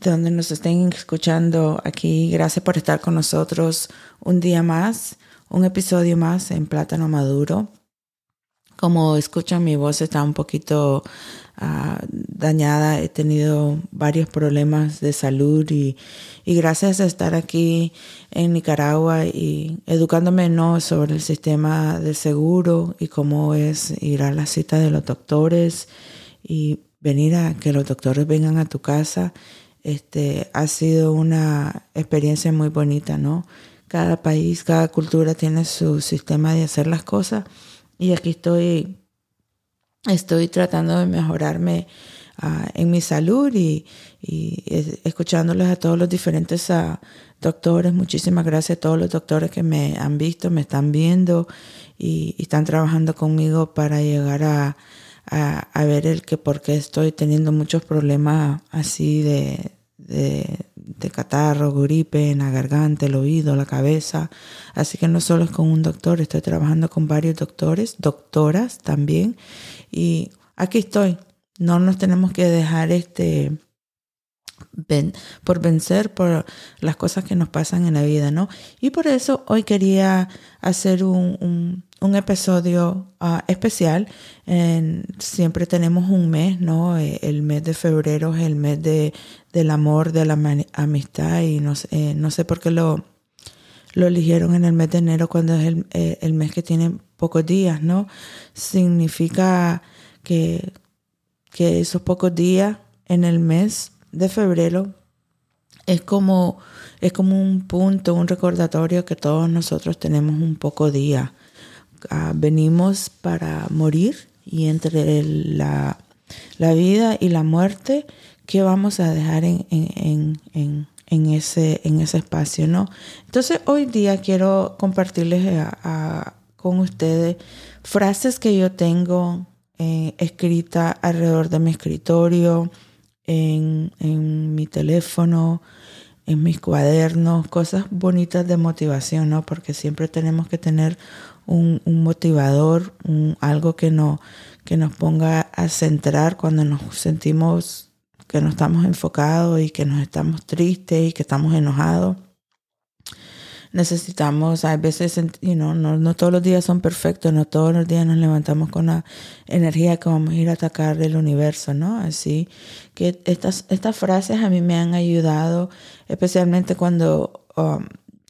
donde nos estén escuchando aquí. Gracias por estar con nosotros un día más, un episodio más en Plátano Maduro. Como escuchan, mi voz está un poquito uh, dañada. He tenido varios problemas de salud y, y, gracias a estar aquí en Nicaragua y educándome no sobre el sistema de seguro y cómo es ir a la cita de los doctores y venir a que los doctores vengan a tu casa este, ha sido una experiencia muy bonita, ¿no? Cada país, cada cultura tiene su sistema de hacer las cosas y aquí estoy, estoy tratando de mejorarme uh, en mi salud y, y, escuchándoles a todos los diferentes uh, doctores. Muchísimas gracias a todos los doctores que me han visto, me están viendo y están trabajando conmigo para llegar a, a, ver el que por qué estoy teniendo muchos problemas así de, de, catarro, gripe en la garganta, el oído, la cabeza. Así que no solo es con un doctor, estoy trabajando con varios doctores, doctoras también. Y aquí estoy. No nos tenemos que dejar este ven, por vencer por las cosas que nos pasan en la vida, ¿no? Y por eso hoy quería hacer un, un episodio uh, especial. En, siempre tenemos un mes, ¿no? Eh, el mes de febrero es el mes de, del amor, de la amistad y no, eh, no sé por qué lo, lo eligieron en el mes de enero cuando es el, eh, el mes que tiene pocos días, ¿no? Significa que, que esos pocos días en el mes de febrero es como, es como un punto, un recordatorio que todos nosotros tenemos un poco día. Uh, venimos para morir y entre la, la, vida y la muerte, ¿qué vamos a dejar en, en, en, ese, en ese espacio? ¿no? Entonces hoy día quiero compartirles a, a, con ustedes frases que yo tengo eh, escritas alrededor de mi escritorio, en, en mi teléfono, en mis cuadernos, cosas bonitas de motivación, ¿no? Porque siempre tenemos que tener un, un motivador, un, algo que, no, que nos ponga a centrar cuando nos sentimos que no estamos enfocados y que nos estamos tristes y que estamos enojados necesitamos, a veces, you know, no, no todos los días son perfectos, no todos los días nos levantamos con la energía que vamos a ir a atacar el universo, ¿no? Así que estas, estas frases a mí me han ayudado, especialmente cuando um,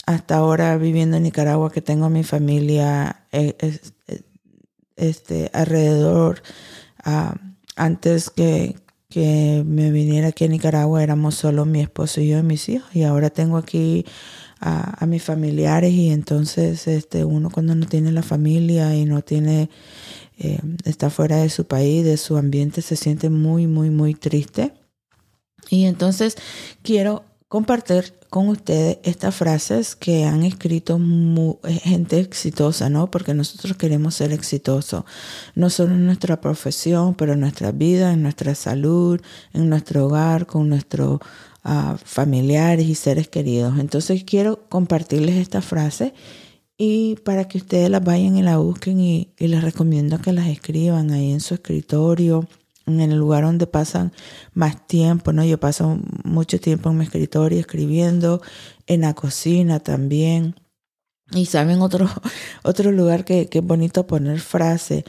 hasta ahora viviendo en Nicaragua, que tengo mi familia eh, este, alrededor, uh, antes que, que me viniera aquí a Nicaragua éramos solo mi esposo y yo y mis hijos. Y ahora tengo aquí a, mis familiares y entonces este uno cuando no tiene la familia y no tiene eh, está fuera de su país de su ambiente se siente muy muy muy triste. Y entonces quiero compartir con ustedes estas frases que han escrito gente exitosa, ¿no? Porque nosotros queremos ser exitosos, no solo en nuestra profesión, pero en nuestra vida, en nuestra salud, en nuestro hogar, con nuestro a familiares y seres queridos. Entonces quiero compartirles esta frase y para que ustedes las vayan y la busquen y, les recomiendo que las escriban ahí en su escritorio, en el lugar donde pasan más tiempo, ¿no? Yo paso mucho tiempo en mi escritorio escribiendo, en la cocina también. Y saben otro, otro lugar que, que es bonito poner frase,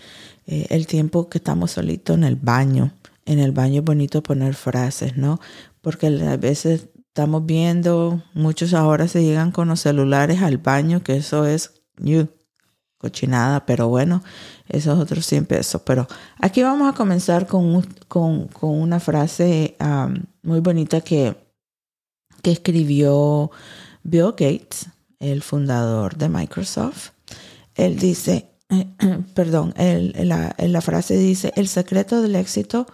eh, el tiempo que estamos solitos en el baño. En el baño es bonito poner frases, ¿no? porque a veces estamos viendo, muchos ahora se llegan con los celulares al baño, que eso es cochinada, pero bueno, eso es otro siempre eso. Pero aquí vamos a comenzar con, con, con una frase muy bonita que, que escribió Bill Gates, el fundador de Microsoft. Él dice, perdón, él, la frase dice, el secreto del éxito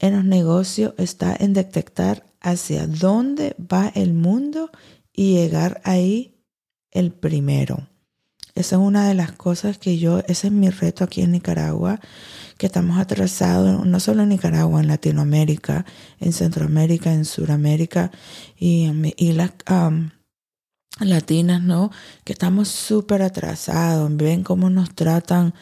en los negocios está en detectar hacia dónde va el mundo y llegar ahí el primero. Esa es una de las cosas que yo, ese es mi reto aquí en Nicaragua, que estamos atrasados, no solo en Nicaragua, en Latinoamérica, en Centroamérica, en Sudamérica y, las latinas, ¿no? Que estamos súper atrasados. Ven cómo nos tratan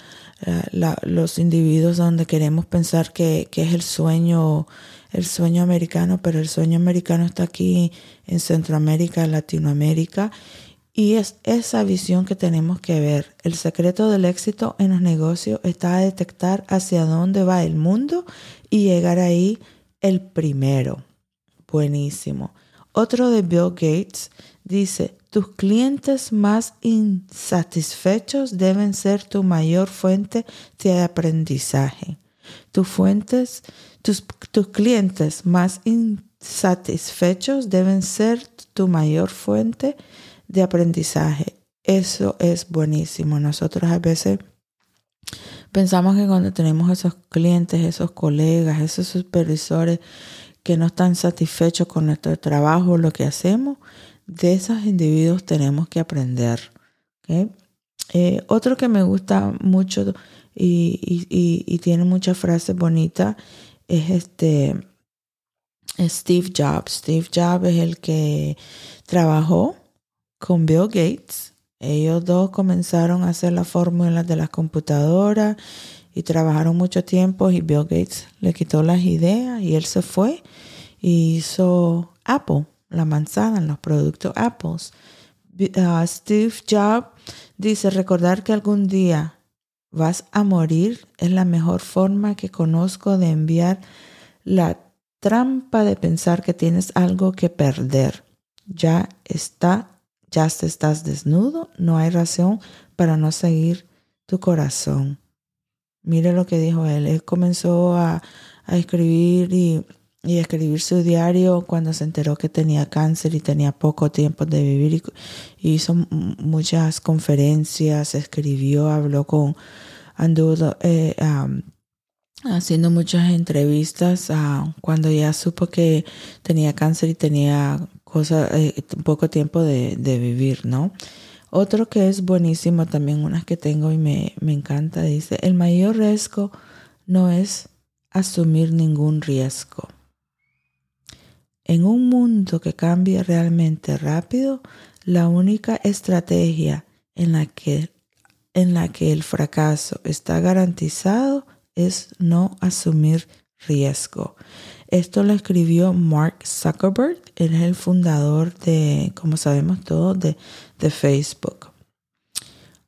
eh, los individuos donde queremos pensar que, que es el sueño el sueño americano, pero el sueño americano está aquí en Centroamérica, Latinoamérica, y es esa visión que tenemos que ver. El secreto del éxito en los negocios está a detectar hacia dónde va el mundo y llegar ahí el primero. Buenísimo. Otro de Bill Gates dice, tus clientes más insatisfechos deben ser tu mayor fuente de aprendizaje. Tus clientes más insatisfechos deben ser tu mayor fuente de aprendizaje. Eso es buenísimo. Nosotros a veces pensamos que cuando tenemos esos clientes, esos colegas, esos supervisores que no están satisfechos con nuestro trabajo, lo que hacemos, de esos individuos tenemos que aprender. Eh, otro que me gusta mucho y, y tiene muchas frases bonitas es este Steve Jobs. Steve Jobs es el que trabajó con Bill Gates. Ellos dos comenzaron a hacer las fórmulas de las computadoras y trabajaron mucho tiempo y Bill Gates le quitó las ideas y él se fue y hizo Apple, la manzana, los productos Apple. Uh, Steve Jobs dice, recordar que algún día vas a morir es la mejor forma que conozco de enviar la trampa de pensar que tienes algo que perder. Ya está ya estás desnudo, no hay razón para no seguir tu corazón. Mire lo que dijo él. Él comenzó a, escribir y, y, escribir su diario cuando se enteró que tenía cáncer y tenía poco tiempo de vivir. Y, hizo muchas conferencias, escribió, habló con, anduvo eh, haciendo muchas entrevistas uh, cuando ya supo que tenía cáncer y tenía cosa, eh, poco tiempo de, vivir, ¿no? Otro que es buenísimo también, unas que tengo y me, me encanta, dice, el mayor riesgo no es asumir ningún riesgo. En un mundo que cambia realmente rápido, la única estrategia en la que, en la que el fracaso está garantizado es no asumir riesgo. Esto lo escribió Mark Zuckerberg, él es el fundador de, como sabemos todos, de, Facebook.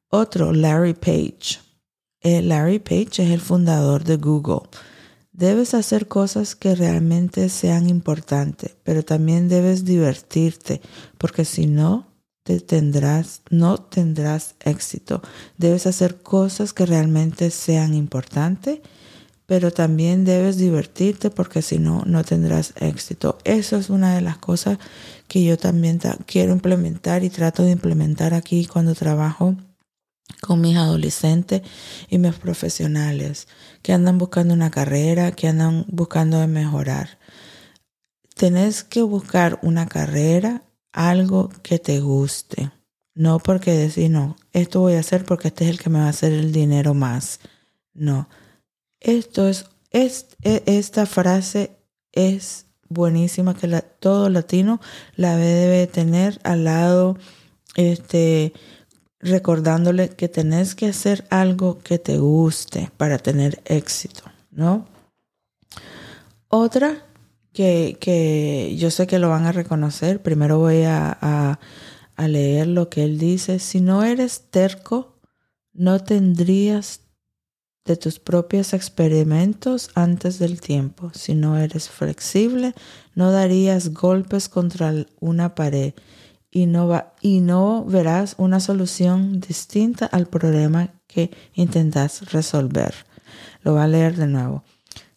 Otro, Larry Page. Eh, Larry Page es el fundador de Google. Debes hacer cosas que realmente sean importantes, pero también debes divertirte, porque si no, te tendrás, no tendrás éxito. Debes hacer cosas que realmente sean importantes pero también debes divertirte porque si no, no tendrás éxito. Eso es una de las cosas que yo también quiero implementar y trato de implementar aquí cuando trabajo con mis adolescentes y mis profesionales que andan buscando una carrera, que andan buscando mejorar. Tenés que buscar una carrera, algo que te guste. No porque decir, no, esto voy a hacer porque este es el que me va a hacer el dinero más. No, esto es, e, esta frase es buenísima que todo latino la debe tener al lado, este, recordándole que tenés que hacer algo que te guste para tener éxito, ¿no? Otra que, que yo sé que lo van a reconocer, primero voy a, a leer lo que él dice, si no eres terco, no tendrías de tus propios experimentos antes del tiempo. Si no eres flexible, no darías golpes contra una pared y no, va, y no verás una solución distinta al problema que intentas resolver. Lo va a leer de nuevo.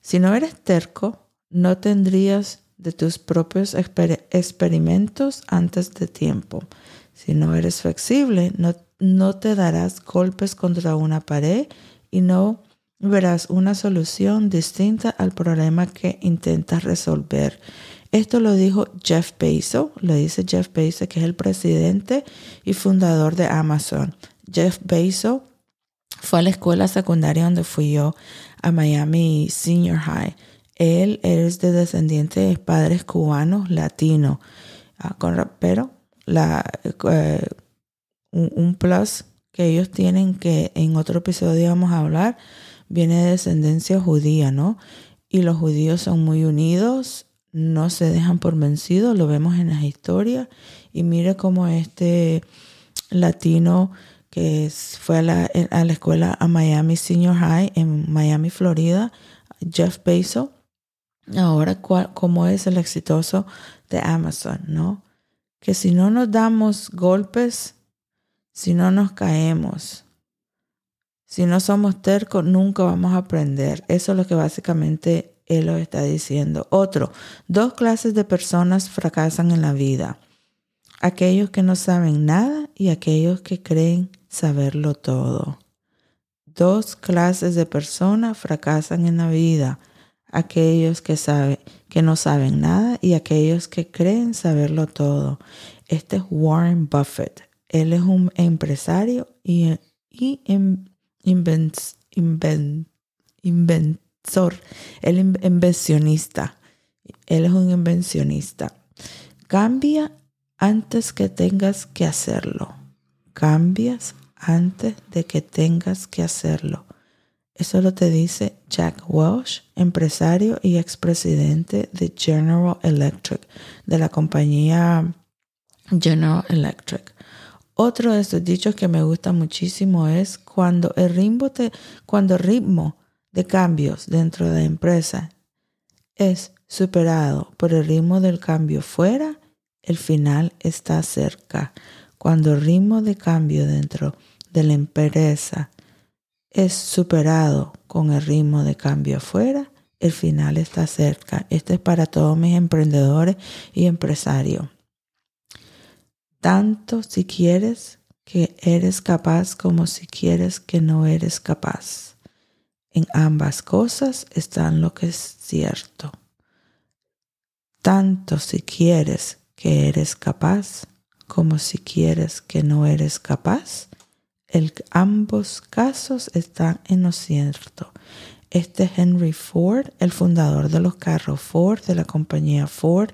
Si no eres terco, no tendrías de tus propios experimentos antes de tiempo. Si no eres flexible, no, no te darás golpes contra una pared y no verás una solución distinta al problema que intentas resolver. Esto lo dijo Jeff Bezos, lo dice Jeff Bezos, que es el presidente y fundador de Amazon. Jeff Bezos fue a la escuela secundaria donde fui yo, a Miami Senior High. Él es de descendientes de padres cubanos latinos, ah, pero la, eh, un plus que ellos tienen que en otro episodio vamos a hablar, viene de descendencia judía, ¿no? Y los judíos son muy unidos, no se dejan por vencidos, lo vemos en las historias. Y mire cómo este latino que fue a la, a la escuela a Miami Senior High en Miami, Florida, Jeff Bezos, ahora cómo es el exitoso de Amazon, ¿no? Que si no nos damos golpes, si no nos caemos, si no somos tercos, nunca vamos a aprender. Eso es lo que básicamente él lo está diciendo. Otro, dos clases de personas fracasan en la vida. Aquellos que no saben nada y aquellos que creen saberlo todo. Dos clases de personas fracasan en la vida. Aquellos que, que no saben nada y aquellos que creen saberlo todo. Este es Warren Buffett. Él es un empresario y, y inventor, el invencionista. Él es un invencionista. Cambia antes que tengas que hacerlo. Cambias antes de que tengas que hacerlo. Eso lo te dice Jack Welch, empresario y expresidente de General Electric, de la compañía General Electric. Otro de estos dichos que me gusta muchísimo es cuando el ritmo, cuando el ritmo de cambios dentro de la empresa es superado por el ritmo del cambio fuera, el final está cerca. Cuando el ritmo de cambio dentro de la empresa es superado con el ritmo de cambio afuera, el final está cerca. Este es para todos mis emprendedores y empresarios. Tanto si quieres que eres capaz como si quieres que no eres capaz. En ambas cosas están lo que es cierto. Tanto si quieres que eres capaz como si quieres que no eres capaz, el, ambos casos están en lo cierto. Este Henry Ford, el fundador de los carros Ford, de la compañía Ford,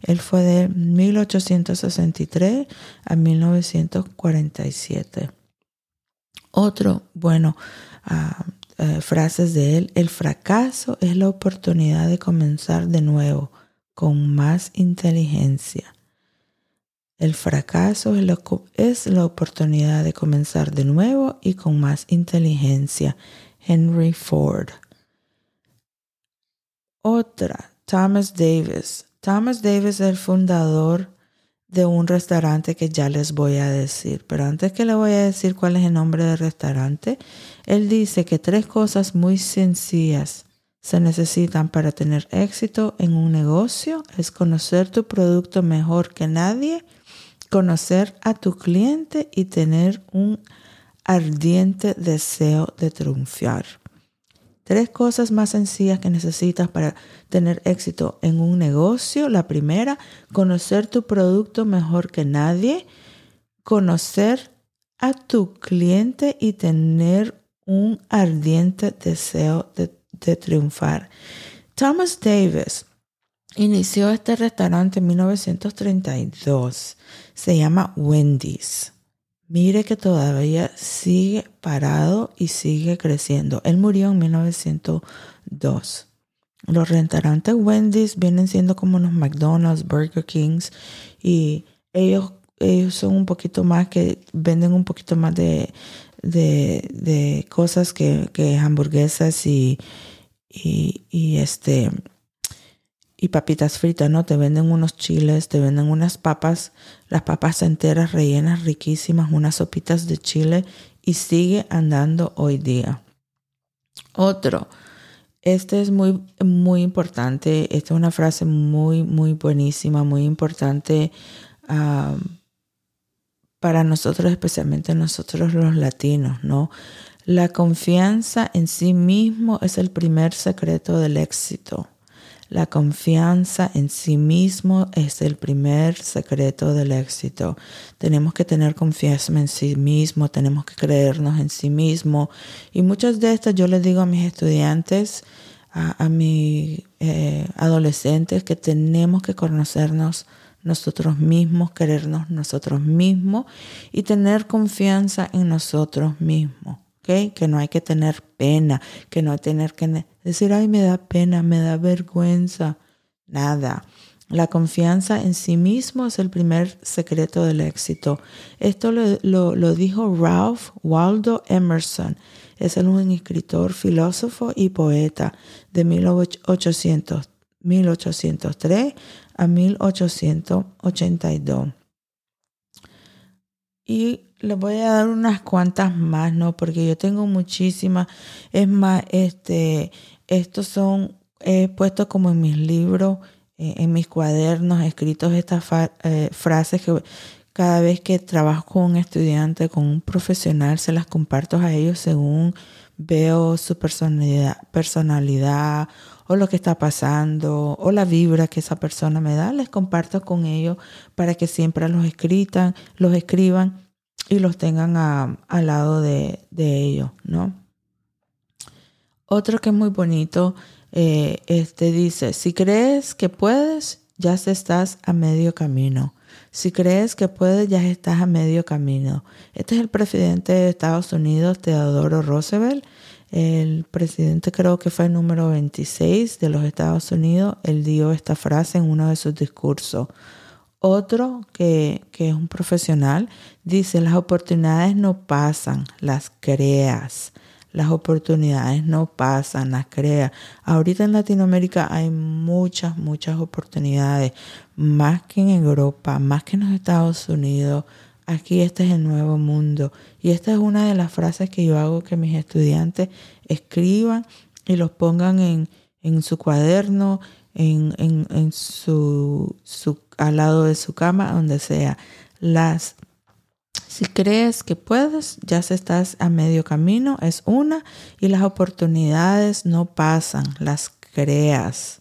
él fue de 1863 a 1947. Otro, bueno, uh, frases de él, el fracaso es la oportunidad de comenzar de nuevo con más inteligencia. El fracaso es la, oportunidad de comenzar de nuevo y con más inteligencia. Henry Ford. Otra, Thomas Davis. Thomas Davis es el fundador de un restaurante que ya les voy a decir. Pero antes que le voy a decir cuál es el nombre del restaurante, él dice que tres cosas muy sencillas se necesitan para tener éxito en un negocio. Es conocer tu producto mejor que nadie conocer a tu cliente y tener un ardiente deseo de triunfar. Tres cosas más sencillas que necesitas para tener éxito en un negocio. La primera, conocer tu producto mejor que nadie, conocer a tu cliente y tener un ardiente deseo de, triunfar. Thomas Davis inició este restaurante en 1932 se llama Wendy's. Mire que todavía sigue parado y sigue creciendo. Él murió en 1902. Los restaurantes Wendy's vienen siendo como los McDonald's, Burger Kings y ellos, ellos son un poquito más que venden un poquito más de, de, cosas que, hamburguesas y, y este y papitas fritas, ¿no? Te venden unos chiles, te venden unas papas, las papas enteras rellenas riquísimas, unas sopitas de chile y sigue andando hoy día. Otro, este es muy, muy importante, esta es una frase muy, muy buenísima, muy importante para nosotros, especialmente nosotros los latinos, ¿no? La confianza en sí mismo es el primer secreto del éxito. La confianza en sí mismo es el primer secreto del éxito. Tenemos que tener confianza en sí mismo, tenemos que creernos en sí mismo. Y muchas de estas yo les digo a mis estudiantes, a, mis eh, adolescentes, que tenemos que conocernos nosotros mismos, querernos nosotros mismos y tener confianza en nosotros mismos. Que no hay que tener pena, que no hay tener que decir, ay, me da pena, me da vergüenza. Nada. La confianza en sí mismo es el primer secreto del éxito. Esto lo, lo, dijo Ralph Waldo Emerson. Es un escritor, filósofo y poeta de 1800, 1803 a 1882. Y les voy a dar unas cuantas más, ¿no? Porque yo tengo muchísimas. Es más, este, estos son, he puesto como en mis libros, eh, en mis cuadernos, escritos estas eh, frases que cada vez que trabajo con un estudiante, con un profesional, se las comparto a ellos según veo su personalidad, personalidad o lo que está pasando o la vibra que esa persona me da, les comparto con ellos para que siempre los escritan, los escriban y los tengan al lado de, ellos, ¿no? Otro que es muy bonito, eh, este dice, si crees que puedes, ya estás a medio camino. Si crees que puedes, ya estás a medio camino. Este es el presidente de Estados Unidos, Theodore Roosevelt. El presidente creo que fue el número 26 de los Estados Unidos. Él dio esta frase en uno de sus discursos. Otro que, es un profesional dice, las oportunidades no pasan, las creas. Las oportunidades no pasan, las creas. Ahorita en Latinoamérica hay muchas, muchas oportunidades, más que en Europa, más que en los Estados Unidos. Aquí este es el nuevo mundo. Y esta es una de las frases que yo hago que mis estudiantes escriban y los pongan en, en su cuaderno, en, en, en su, su, al lado de su cama, donde sea. Las, si crees que puedes, ya estás a medio camino, es una, y las oportunidades no pasan, las creas.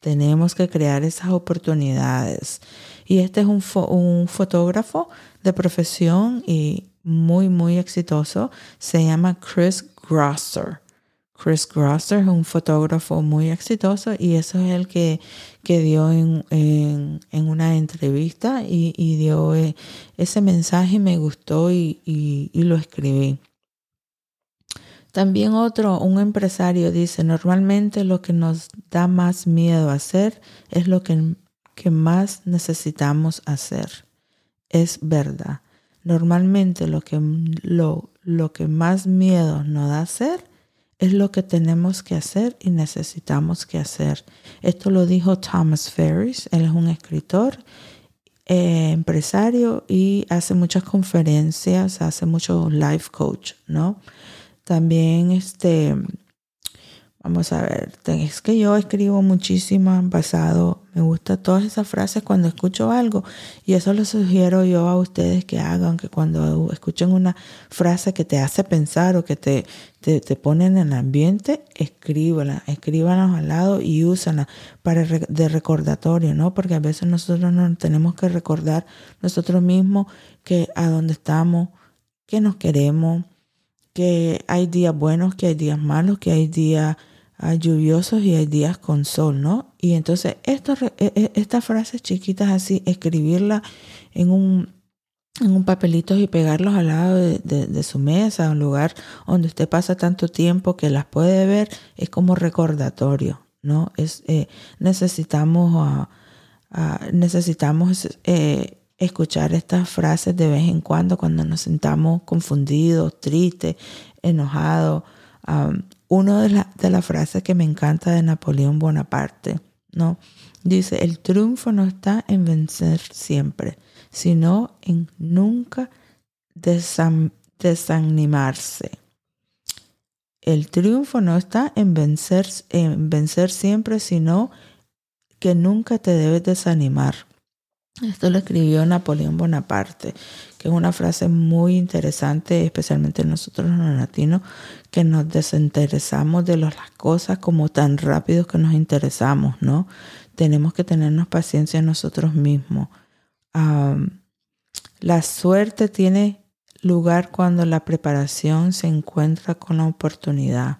Tenemos que crear esas oportunidades. Y este es un, un fotógrafo de profesión y muy, muy exitoso. Se llama Chris Grosser. Chris Grosser un fotógrafo muy exitoso y eso es el que, que dio en, en, una entrevista y, dio eh, ese mensaje, me gustó y, y, lo escribí. También otro, un empresario dice, normalmente lo que nos da más miedo hacer es lo que, que más necesitamos hacer. Es verdad. Normalmente lo que, lo, lo que más miedo nos da hacer es lo que tenemos que hacer y necesitamos que hacer. Esto lo dijo Thomas Ferris, él es un escritor, eh, empresario y hace muchas conferencias, hace mucho life coach, ¿no? También este Vamos a ver, es que yo escribo muchísimo basado, me gusta todas esas frases cuando escucho algo y eso lo sugiero yo a ustedes que hagan, que cuando escuchen una frase que te hace pensar o que te, te, pone en el ambiente, escríbanla, escríbanla al lado y úsenla para de recordatorio, ¿no? Porque a veces nosotros nos tenemos que recordar nosotros mismos que a dónde estamos, que nos queremos, que hay días buenos, que hay días malos, que hay días hay lluviosos y hay días con sol, ¿no? Y entonces e, e, estas frases chiquitas así, escribirlas en un, en un papelito y pegarlos al lado de, su mesa, un lugar donde usted pasa tanto tiempo que las puede ver, es como recordatorio, ¿no? Es, eh, necesitamos, necesitamos eh, escuchar estas frases de vez en cuando cuando nos sentamos confundidos, tristes, enojados. Una de, de las frases que me encanta de Napoleón Bonaparte, ¿no? Dice, el triunfo no está en vencer siempre, sino en nunca desanimarse. El triunfo no está en vencer, en vencer siempre, sino que nunca te debes desanimar. Esto lo escribió Napoleón Bonaparte, que es una frase muy interesante, especialmente nosotros los latinos, que nos desinteresamos de las cosas como tan rápido que nos interesamos, ¿no? Tenemos que tenernos paciencia nosotros mismos. la suerte tiene lugar cuando la preparación se encuentra con la oportunidad.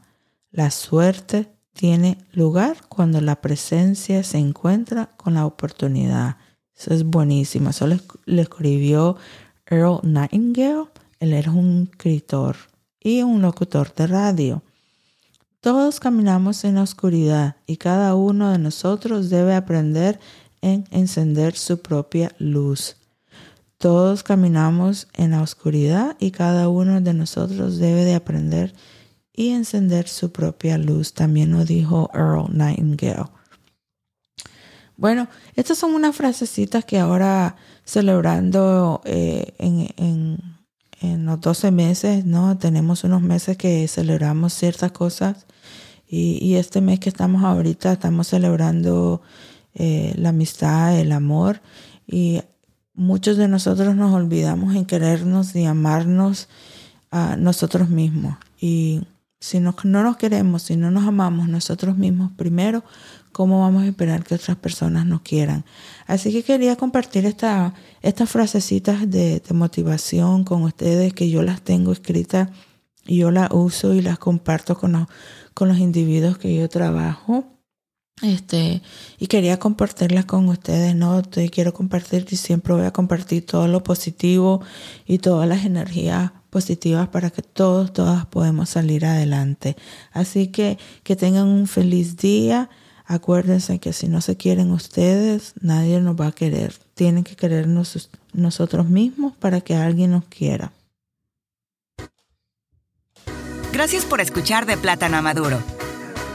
La suerte tiene lugar cuando la presencia se encuentra con la oportunidad. Es buenísimo. Eso le, escribió Earl Nightingale. Él era un escritor y un locutor de radio. Todos caminamos en la oscuridad y cada uno de nosotros debe aprender en encender su propia luz. Todos caminamos en la oscuridad y cada uno de nosotros debe de aprender y encender su propia luz. También lo dijo Earl Nightingale. Bueno, estas son unas frasecitas que ahora celebrando eh, en, los 12 meses, ¿no? Tenemos unos meses que celebramos ciertas cosas y, este mes que estamos ahorita estamos celebrando eh, la amistad, el amor y muchos de nosotros nos olvidamos en querernos y amarnos a nosotros mismos. Y si no, no nos queremos, si no nos amamos nosotros mismos primero, ¿cómo vamos a esperar que otras personas nos quieran? Así que quería compartir esta, estas frasecitas de, motivación con ustedes que yo las tengo escritas y yo las uso y las comparto con los, con los individuos que yo trabajo. Este, y quería compartirlas con ustedes, ¿no? Te quiero compartir y siempre voy a compartir todo lo positivo y todas las energías positivas para que todos, todas podemos salir adelante. Así que que tengan un feliz día. Acuérdense que si no se quieren ustedes, nadie nos va a querer. Tienen que querernos nosotros mismos para que alguien nos quiera. Gracias por escuchar de Plátano Maduro.